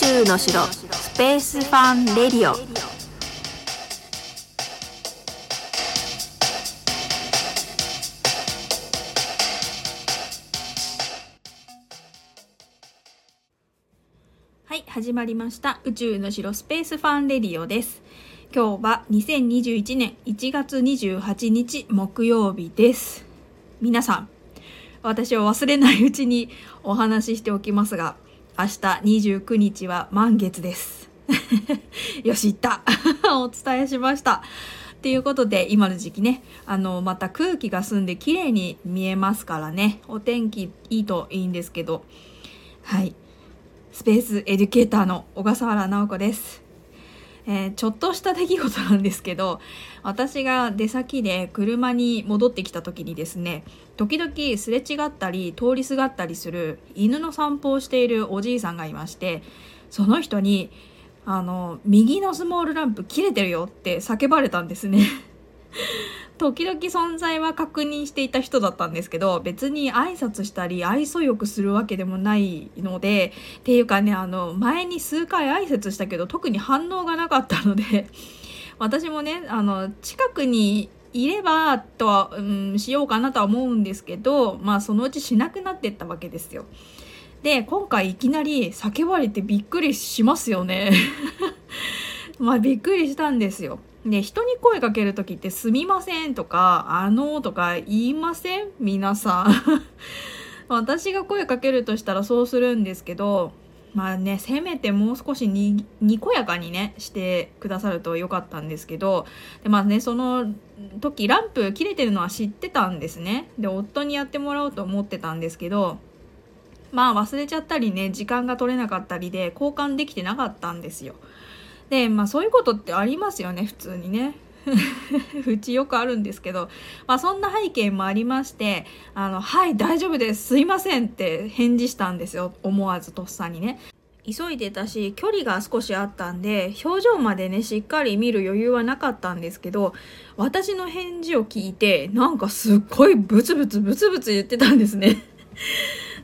宙の城スペースファンレディオ。はい始まりました。宇宙の城スペースファンレディオです。今日は2021年1月28日木曜日です。皆さん私を忘れないうちにお話ししておきますが明日29日は満月です よし、行った お伝えしました。ということで、今の時期ね、あの、また空気が澄んで綺麗に見えますからね、お天気いいといいんですけど、はい。スペースエデュケーターの小笠原直子です。えー、ちょっとした出来事なんですけど私が出先で車に戻ってきた時にですね時々すれ違ったり通りすがったりする犬の散歩をしているおじいさんがいましてその人にあの右のスモールランプ切れてるよって叫ばれたんですね。時々存在は確認していた人だったんですけど別に挨拶したり愛想よくするわけでもないのでっていうかねあの前に数回挨拶したけど特に反応がなかったので 私もねあの近くにいればとは、うん、しようかなとは思うんですけどまあそのうちしなくなってったわけですよ。で今回いきなり叫ばれてびっくりしますよね。まあびっくりしたんですよ。で、人に声かける時ってすみませんとか、あのとか言いません？皆さん。私が声かけるとしたらそうするんですけど、まあね、せめてもう少しに、にこやかにね、してくださるとよかったんですけど、で、まあね、その時ランプ切れてるのは知ってたんですね。で、夫にやってもらおうと思ってたんですけど、まあ忘れちゃったりね、時間が取れなかったりで交換できてなかったんですよ。でまあそういうことってありますよね普通にね。うちよくあるんですけど、まあ、そんな背景もありまして「あのはい大丈夫ですすいません」って返事したんですよ思わずとっさにね。急いでたし距離が少しあったんで表情までねしっかり見る余裕はなかったんですけど私の返事を聞いてなんかすっごいブツブツブツブツ言ってたんですね。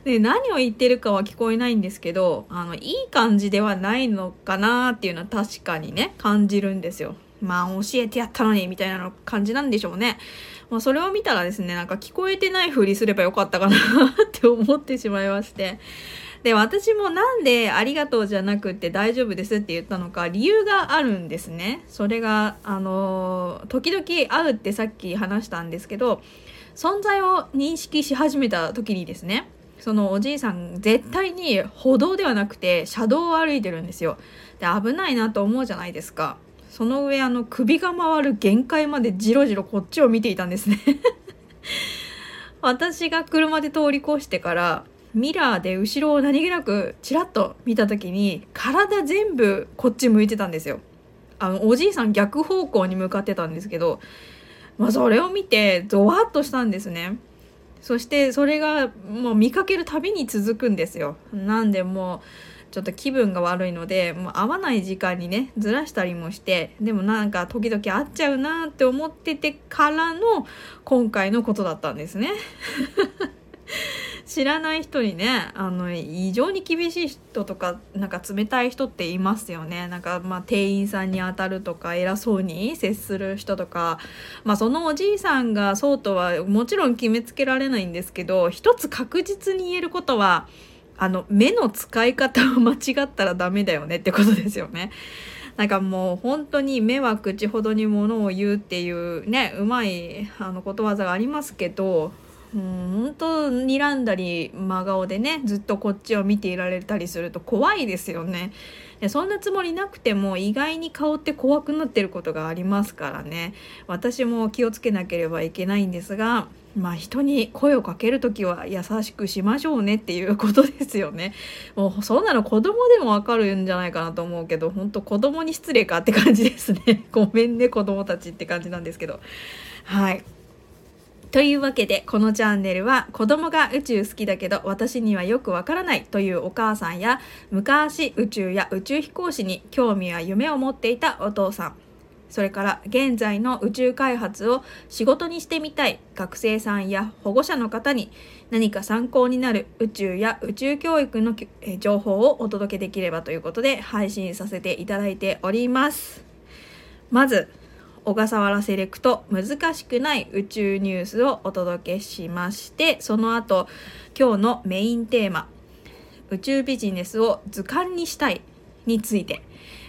で何を言ってるかは聞こえないんですけどあのいい感じではないのかなっていうのは確かにね感じるんですよ。まあ教えてやったのにみたいなの感じなんでしょうね。まあ、それを見たらですねなんか聞こえてないふりすればよかったかなって思ってしまいまして。で私もなんで「ありがとう」じゃなくて「大丈夫です」って言ったのか理由があるんですね。それがあの時々会うってさっき話したんですけど存在を認識し始めた時にですねそのおじいさん絶対に歩道ではなくて車道を歩いてるんですよ。で危ないなと思うじゃないですか。その上あの首が回る限界までじろじろこっちを見ていたんですね 私が車で通り越してからミラーで後ろを何気なくちらっと見た時に体全部こっち向いてたんですよ。あのおじいさん逆方向に向かってたんですけど、まあ、それを見てゾワッとしたんですね。そしてそれがもう見かけるたびに続くんですよ。なんでもうちょっと気分が悪いのでもう会わない時間にねずらしたりもしてでもなんか時々会っちゃうなって思っててからの今回のことだったんですね。知らない人にねあの異常に厳しい人とかなんか冷たい人っていますよねなんかまあ店員さんに当たるとか偉そうに接する人とかまあそのおじいさんがそうとはもちろん決めつけられないんですけど一つ確実に言えることはあの目の使い方を間違ったらダメだよねってことですよね。なんかもう本当に目は口ほどにものを言うっていうねうまいあのことわざがありますけど本当睨んだり真顔でねずっとこっちを見ていられたりすると怖いですよね。でそんなつもりなくても意外に顔って怖くなってることがありますからね。私も気をつけなければいけないんですがまあ人に声をかける時は優しくしましょうねっていうことですよね。もうそんなの子供でもわかるんじゃないかなと思うけど本当子供に失礼かって感じですね。ごめんね子供たちって感じなんですけど。はい。というわけでこのチャンネルは子供が宇宙好きだけど私にはよくわからないというお母さんや昔宇宙や宇宙飛行士に興味や夢を持っていたお父さんそれから現在の宇宙開発を仕事にしてみたい学生さんや保護者の方に何か参考になる宇宙や宇宙教育の情報をお届けできればということで配信させていただいております。まず小笠原セレクト難しくない宇宙ニュースをお届けしましてその後今日のメインテーマ宇宙ビジネスを図鑑にしたいについて。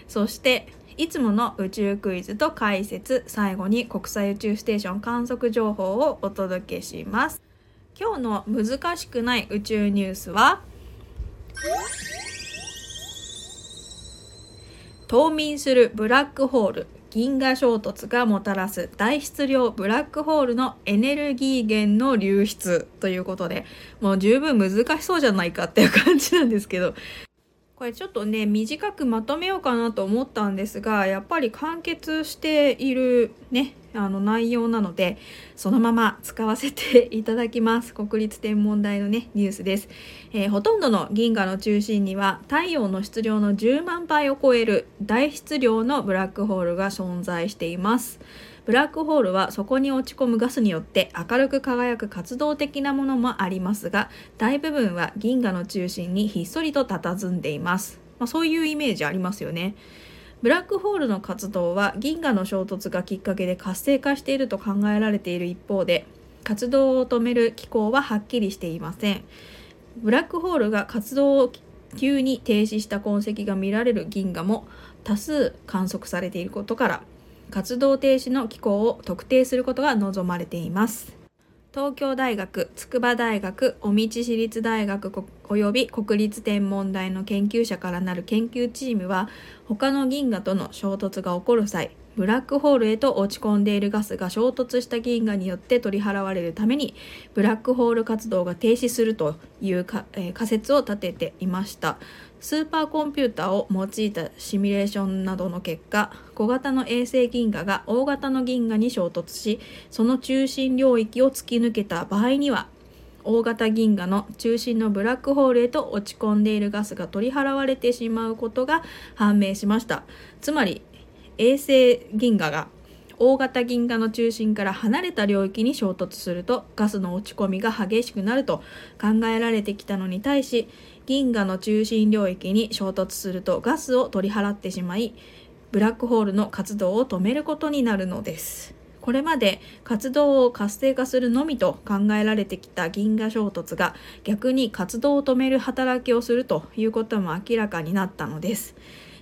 そしていつもの宇宙クイズと解説最後に国際宇宙ステーション観測情報をお届けします。今日の難しくない宇宙ニュースは冬眠するブラックホール。銀河衝突がもたらす大質量ブラックホールのエネルギー源の流出ということでもう十分難しそうじゃないかっていう感じなんですけど。これちょっとね短くまとめようかなと思ったんですがやっぱり完結しているねあの内容なのでそのまま使わせていただきます。国立天文台のねニュースです、えー、ほとんどの銀河の中心には太陽の質量の10万倍を超える大質量のブラックホールが存在しています。ブラックホールはそこに落ち込むガスによって明るく輝く活動的なものもありますが大部分は銀河の中心にひっそりと佇んでいます、まあ、そういうイメージありますよね。ブラックホールの活動は銀河の衝突がきっかけで活性化していると考えられている一方で活動を止める機構ははっきりしていません。ブラックホールが活動を急に停止した痕跡が見られる銀河も多数観測されていることから活動停止の機構を特定することが望まれています。東京大学、筑波大学、尾道市立大学及び国立天文台の研究者からなる研究チームは他の銀河との衝突が起こる際ブラックホールへと落ち込んでいるガスが衝突した銀河によって取り払われるためにブラックホール活動が停止するというか、えー、仮説を立てていました。スーパーコンピューターを用いたシミュレーションなどの結果小型の衛星銀河が大型の銀河に衝突しその中心領域を突き抜けた場合には大型銀河の中心のブラックホールへと落ち込んでいるガスが取り払われてしまうことが判明しました。つまり衛星銀河が大型銀河の中心から離れた領域に衝突するとガスの落ち込みが激しくなると考えられてきたのに対し銀河の中心領域に衝突するとガスを取り払ってしまいブラックホールの活動を止めることになるのです。これまで活動を活性化するのみと考えられてきた銀河衝突が逆に活動を止める働きをするということも明らかになったのです、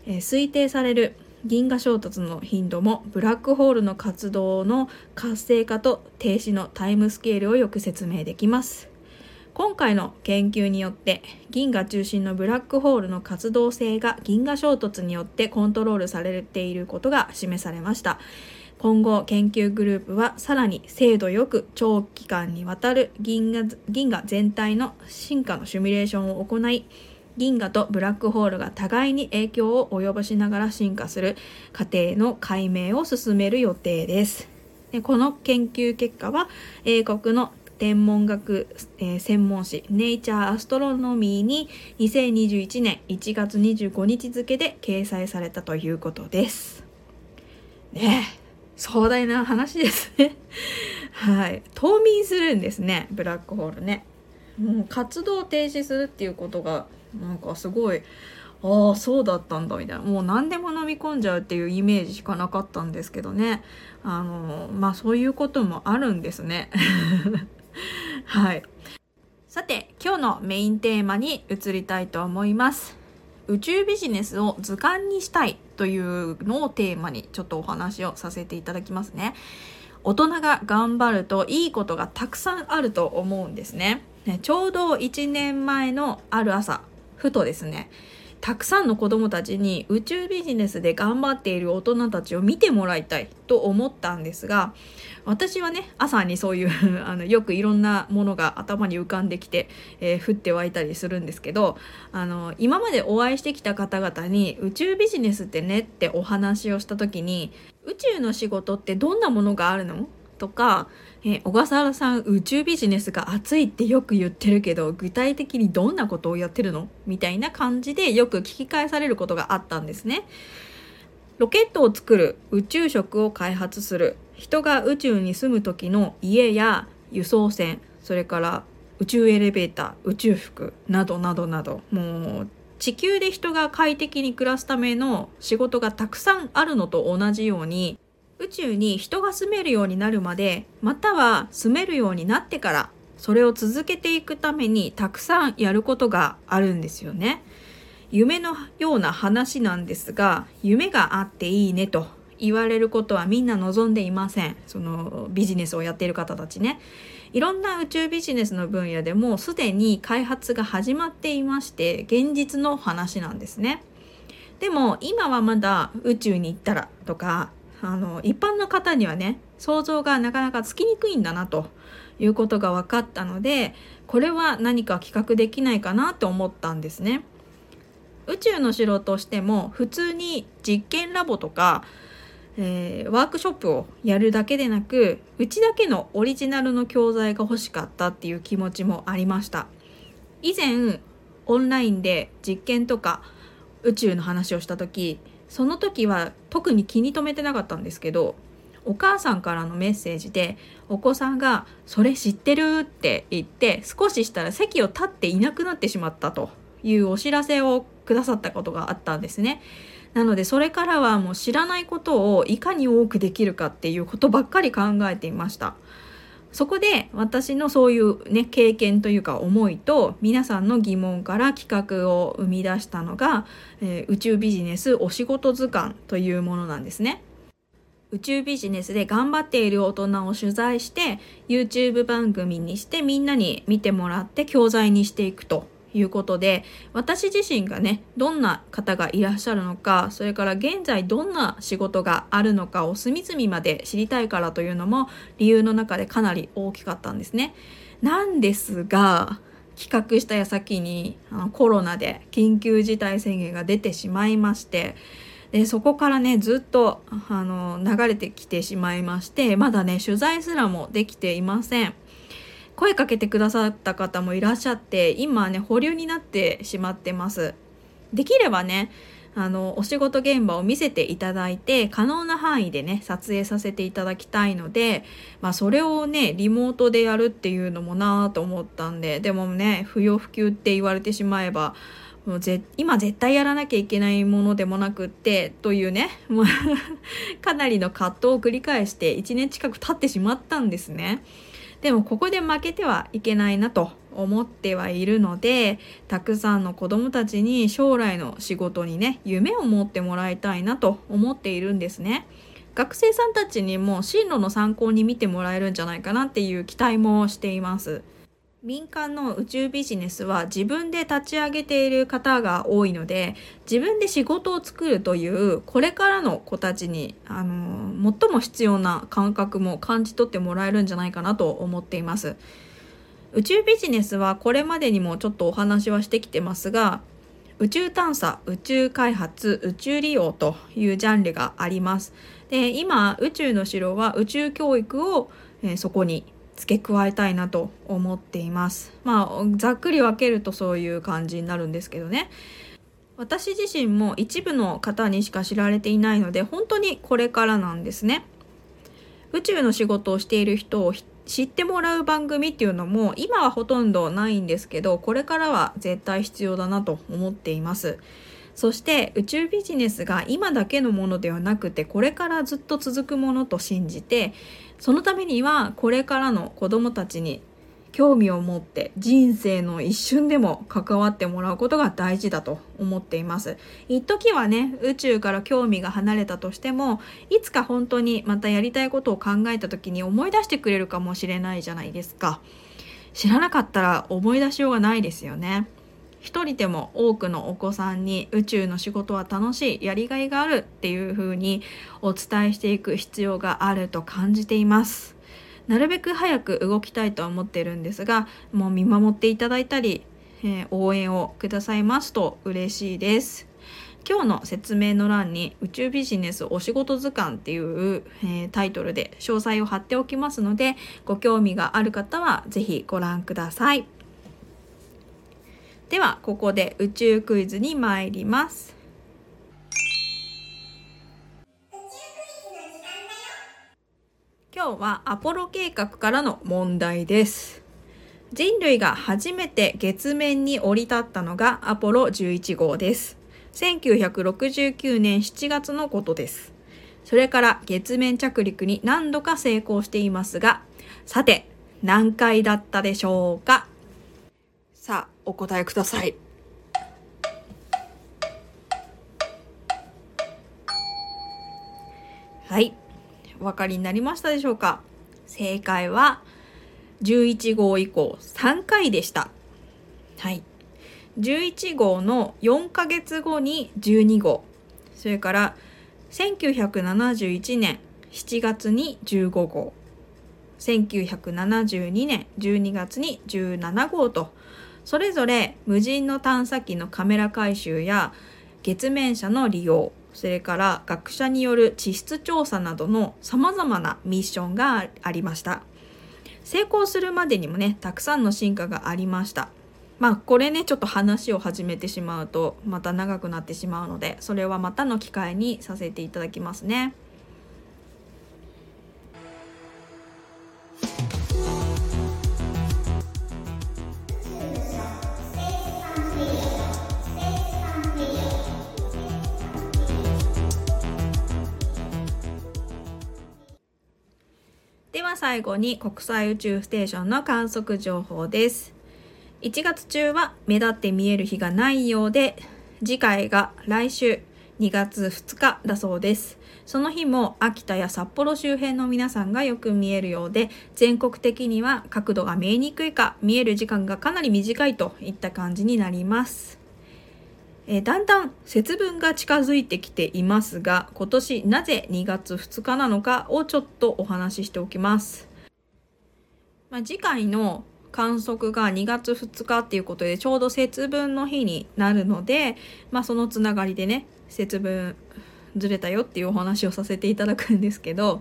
えー、推定される銀河衝突の頻度もブラックホールの活動の活性化と停止のタイムスケールをよく説明できます。今回の研究によって銀河中心のブラックホールの活動性が銀河衝突によってコントロールされていることが示されました。今後研究グループはさらに精度よく長期間にわたる銀河銀河全体の進化のシミュレーションを行い銀河とブラックホールが互いに影響を及ぼしながら進化する過程の解明を進める予定です。でこの研究結果は英国の天文学、えー、専門誌ネイチャーアストロノミーに2021年1月25日付で掲載されたということです。ね壮大な話ですね。はい。冬眠するんですね、ブラックホールね。もう活動停止するっていうことがなんかすごいああそうだったんだみたいな。もう何でも飲み込んじゃうっていうイメージしかなかったんですけどね。あのまあそういうこともあるんですね。はい。さて今日のメインテーマに移りたいと思います。宇宙ビジネスを図鑑にしたいというのをテーマにちょっとお話をさせていただきますね。大人が頑張るといいことがたくさんあると思うんですね。ちょうど1年前のある朝ふとですねたくさんの子どもたちに宇宙ビジネスで頑張っている大人たちを見てもらいたいと思ったんですが私はね朝にそういう あのよくいろんなものが頭に浮かんできて、えー、降って湧いたりするんですけどあの今までお会いしてきた方々に宇宙ビジネスってねってお話をした時に宇宙の仕事ってどんなものがあるの？とかえ小笠原さん宇宙ビジネスが熱いってよく言ってるけど具体的にどんなことをやってるの？みたいな感じでよく聞き返されることがあったんですね。ロケットを作る宇宙食を開発する。人が宇宙に住む時の家や輸送船それから宇宙エレベーター宇宙服などなどなど。もう地球で人が快適に暮らすための仕事がたくさんあるのと同じように宇宙に人が住めるようになるまでまたは住めるようになってからそれを続けていくためにたくさんやることがあるんですよね。夢のような話なんですが夢があっていいねと言われることはみんな望んでいません。そのビジネスをやっている方たちね。いろんな宇宙ビジネスの分野でもすでに開発が始まっていまして現実の話なんですね。でも今はまだ宇宙に行ったらとかあの一般の方にはね想像がなかなかつきにくいんだなということが分かったのでこれは何か企画できないかなと思ったんですね。宇宙の城としても普通に実験ラボとかえー、ワークショップをやるだけでなくうちだけのオリジナルの教材が欲しかったっていう気持ちもありました。以前オンラインで実験とか宇宙の話をした時その時は特に気に留めてなかったんですけどお母さんからのメッセージでお子さんが「それ知ってる?」って言って少ししたら席を立っていなくなってしまったというお知らせをくださったことがあったんですね。なのでそれからはもう知らないことをいかに多くできるかっていうことばっかり考えていました。そこで私のそういうね経験というか思いと皆さんの疑問から企画を生み出したのが、えー、宇宙ビジネスお仕事図鑑というものなんですね。宇宙ビジネスで頑張っている大人を取材して YouTube 番組にしてみんなに見てもらって教材にしていくということで私自身がねどんな方がいらっしゃるのかそれから現在どんな仕事があるのかを隅々まで知りたいからというのも理由の中でかなり大きかったんですね。なんですが企画した矢先にあのコロナで緊急事態宣言が出てしまいましてでそこからねずっとあの流れてきてしまいましてまだね取材すらもできていません。声かけてくださった方もいらっしゃって今ね保留になってしまってますできればねあのお仕事現場を見せていただいて可能な範囲でね撮影させていただきたいので、まあ、それをねリモートでやるっていうのもなぁと思ったんででもね不要不急って言われてしまえばもうぜ今絶対やらなきゃいけないものでもなくってというねもう かなりの葛藤を繰り返して1年近く経ってしまったんですね。でもここで負けてはいけないなと思ってはいるのでたくさんの子どもたちに将来の仕事にね夢を持ってもらいたいなと思っているんですね。学生さんたちにも進路の参考に見てもらえるんじゃないかなっていう期待もしています。民間の宇宙ビジネスは自分で立ち上げている方が多いので自分で仕事を作るというこれからの子たちにあの最も必要な感覚も感じ取ってもらえるんじゃないかなと思っています。宇宙ビジネスはこれまでにもちょっとお話はしてきてますが宇宙探査宇宙開発宇宙利用というジャンルがあります。で今宇宙の城は宇宙教育を、えー、そこに付け加えたいなと思っています。まあざっくり分けるとそういう感じになるんですけどね。私自身も一部の方にしか知られていないので本当にこれからなんですね。宇宙の仕事をしている人を知ってもらう番組っていうのも今はほとんどないんですけどこれからは絶対必要だなと思っています。そして宇宙ビジネスが今だけのものではなくてこれからずっと続くものと信じてそのためにはこれからの子どもたちに興味を持って人生の一瞬でも関わってもらうことが大事だと思っています。一時はね宇宙から興味が離れたとしてもいつか本当にまたやりたいことを考えた時に思い出してくれるかもしれないじゃないですか。知らなかったら思い出しようがないですよね。一人でも多くのお子さんに宇宙の仕事は楽しいやりがいがあるっていう風にお伝えしていく必要があると感じていますなるべく早く動きたいとは思ってるんですがもう見守っていただいたり、えー、応援をくださいますと嬉しいです今日の説明の欄に宇宙ビジネスお仕事図鑑っていう、えー、タイトルで詳細を貼っておきますのでご興味がある方は是非ご覧ください。ではここで宇宙クイズに参ります。今日はアポロ計画からの問題です。人類が初めて月面に降り立ったのがアポロ11号です。1969年7月のことです。それから月面着陸に何度か成功していますが、さて、何回だったでしょうか？さあ、お答えください。はい。お分かりになりましたでしょうか？正解は11号以降3回でした。はい。11号の4ヶ月後に12号。それから1971年7月に15号。1972年12月に17号とそれぞれ無人の探査機のカメラ回収や月面車の利用それから学者による地質調査などのさまざまなミッションがありました成功するまでにもねたくさんの進化がありましたまあこれねちょっと話を始めてしまうとまた長くなってしまうのでそれはまたの機会にさせていただきますね。では最後に国際宇宙ステーションの観測情報です。1月中は目立って見える日がないようで、次回が来週2月2日だそうです。その日も秋田や札幌周辺の皆さんがよく見えるようで、全国的には角度が見えにくいか、見える時間がかなり短いといった感じになります。えだんだん節分が近づいてきていますが、今年なぜ2月2日なのかをちょっとお話ししておきます。まあ、次回の観測が2月2日っていうことでちょうど節分の日になるので、まあ、そのつながりでね節分ずれたよっていうお話をさせていただくんですけど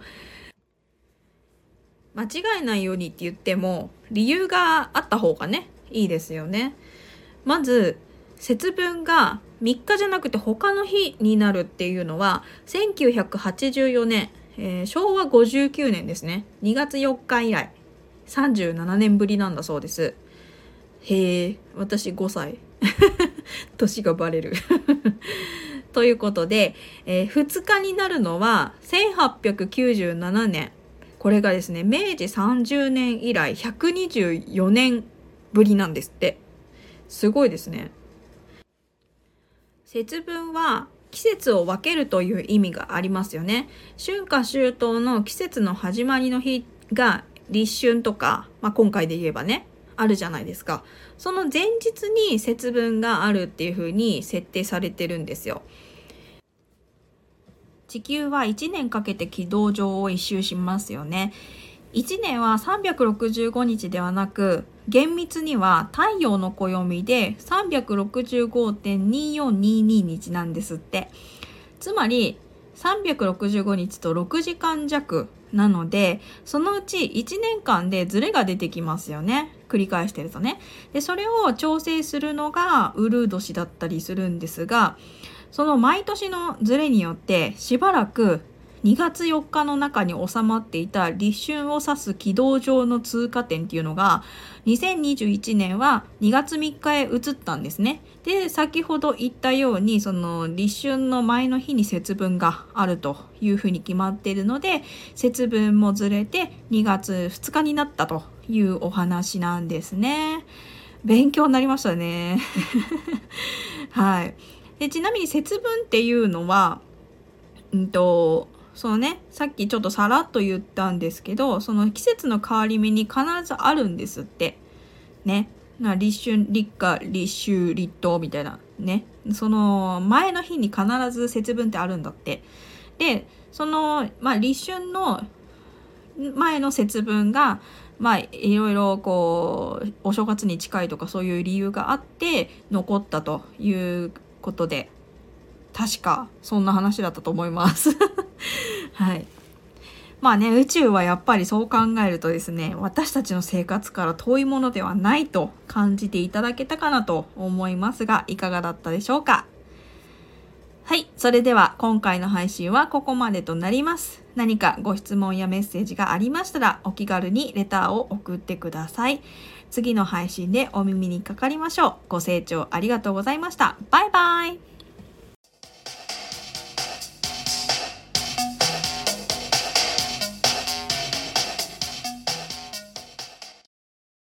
間違いないようにって言っても理由があった方がねいいですよね。まず節分が3日じゃなくて他の日になるっていうのは1984年、えー、昭和59年ですね2月4日以来37年ぶりなんだそうです。へえ、私5歳。年がバレる ということで、えー、2日になるのは1897年。これがですね、明治30年以来124年ぶりなんですって。すごいですね。節分は季節を分けるという意味がありますよね。春夏秋冬の季節の始まりの日が立春とか、まあ、今回で言えばねあるじゃないですか。その前日に節分があるっていう風に設定されてるんですよ。地球は1年かけて軌道上を一周しますよね。1年は365日ではなく厳密には太陽の暦で365.2422日なんですってつまり365日と6時間弱なので、そのうち1年間でズレが出てきますよね。繰り返してるとね。で、それを調整するのがウルー年だったりするんですが、その毎年のズレによってしばらく2月4日の中に収まっていた立春を指す軌道上の通過点っていうのが2021年は2月3日へ移ったんですね。で、先ほど言ったようにその立春の前の日に節分があるというふうに決まっているので節分もずれて2月2日になったというお話なんですね。勉強になりましたね。はい。でちなみに節分っていうのは、うんと、そのね。さっきちょっとさらっと言ったんですけどその季節の変わり目に必ずあるんですって。ね。な立春立夏立秋立冬みたいなね。その前の日に必ず節分ってあるんだって。でそのまあ立春の前の節分がまあいろいろこうお正月に近いとかそういう理由があって残ったということで。確かそんな話だったと思います。はい。まあね、宇宙はやっぱりそう考えるとですね、私たちの生活から遠いものではないと感じていただけたかなと思いますが、いかがだったでしょうか？はい。それでは今回の配信はここまでとなります。何かご質問やメッセージがありましたらお気軽にレターを送ってください。次の配信でお耳にかかりましょう。ご清聴ありがとうございました。バイバイ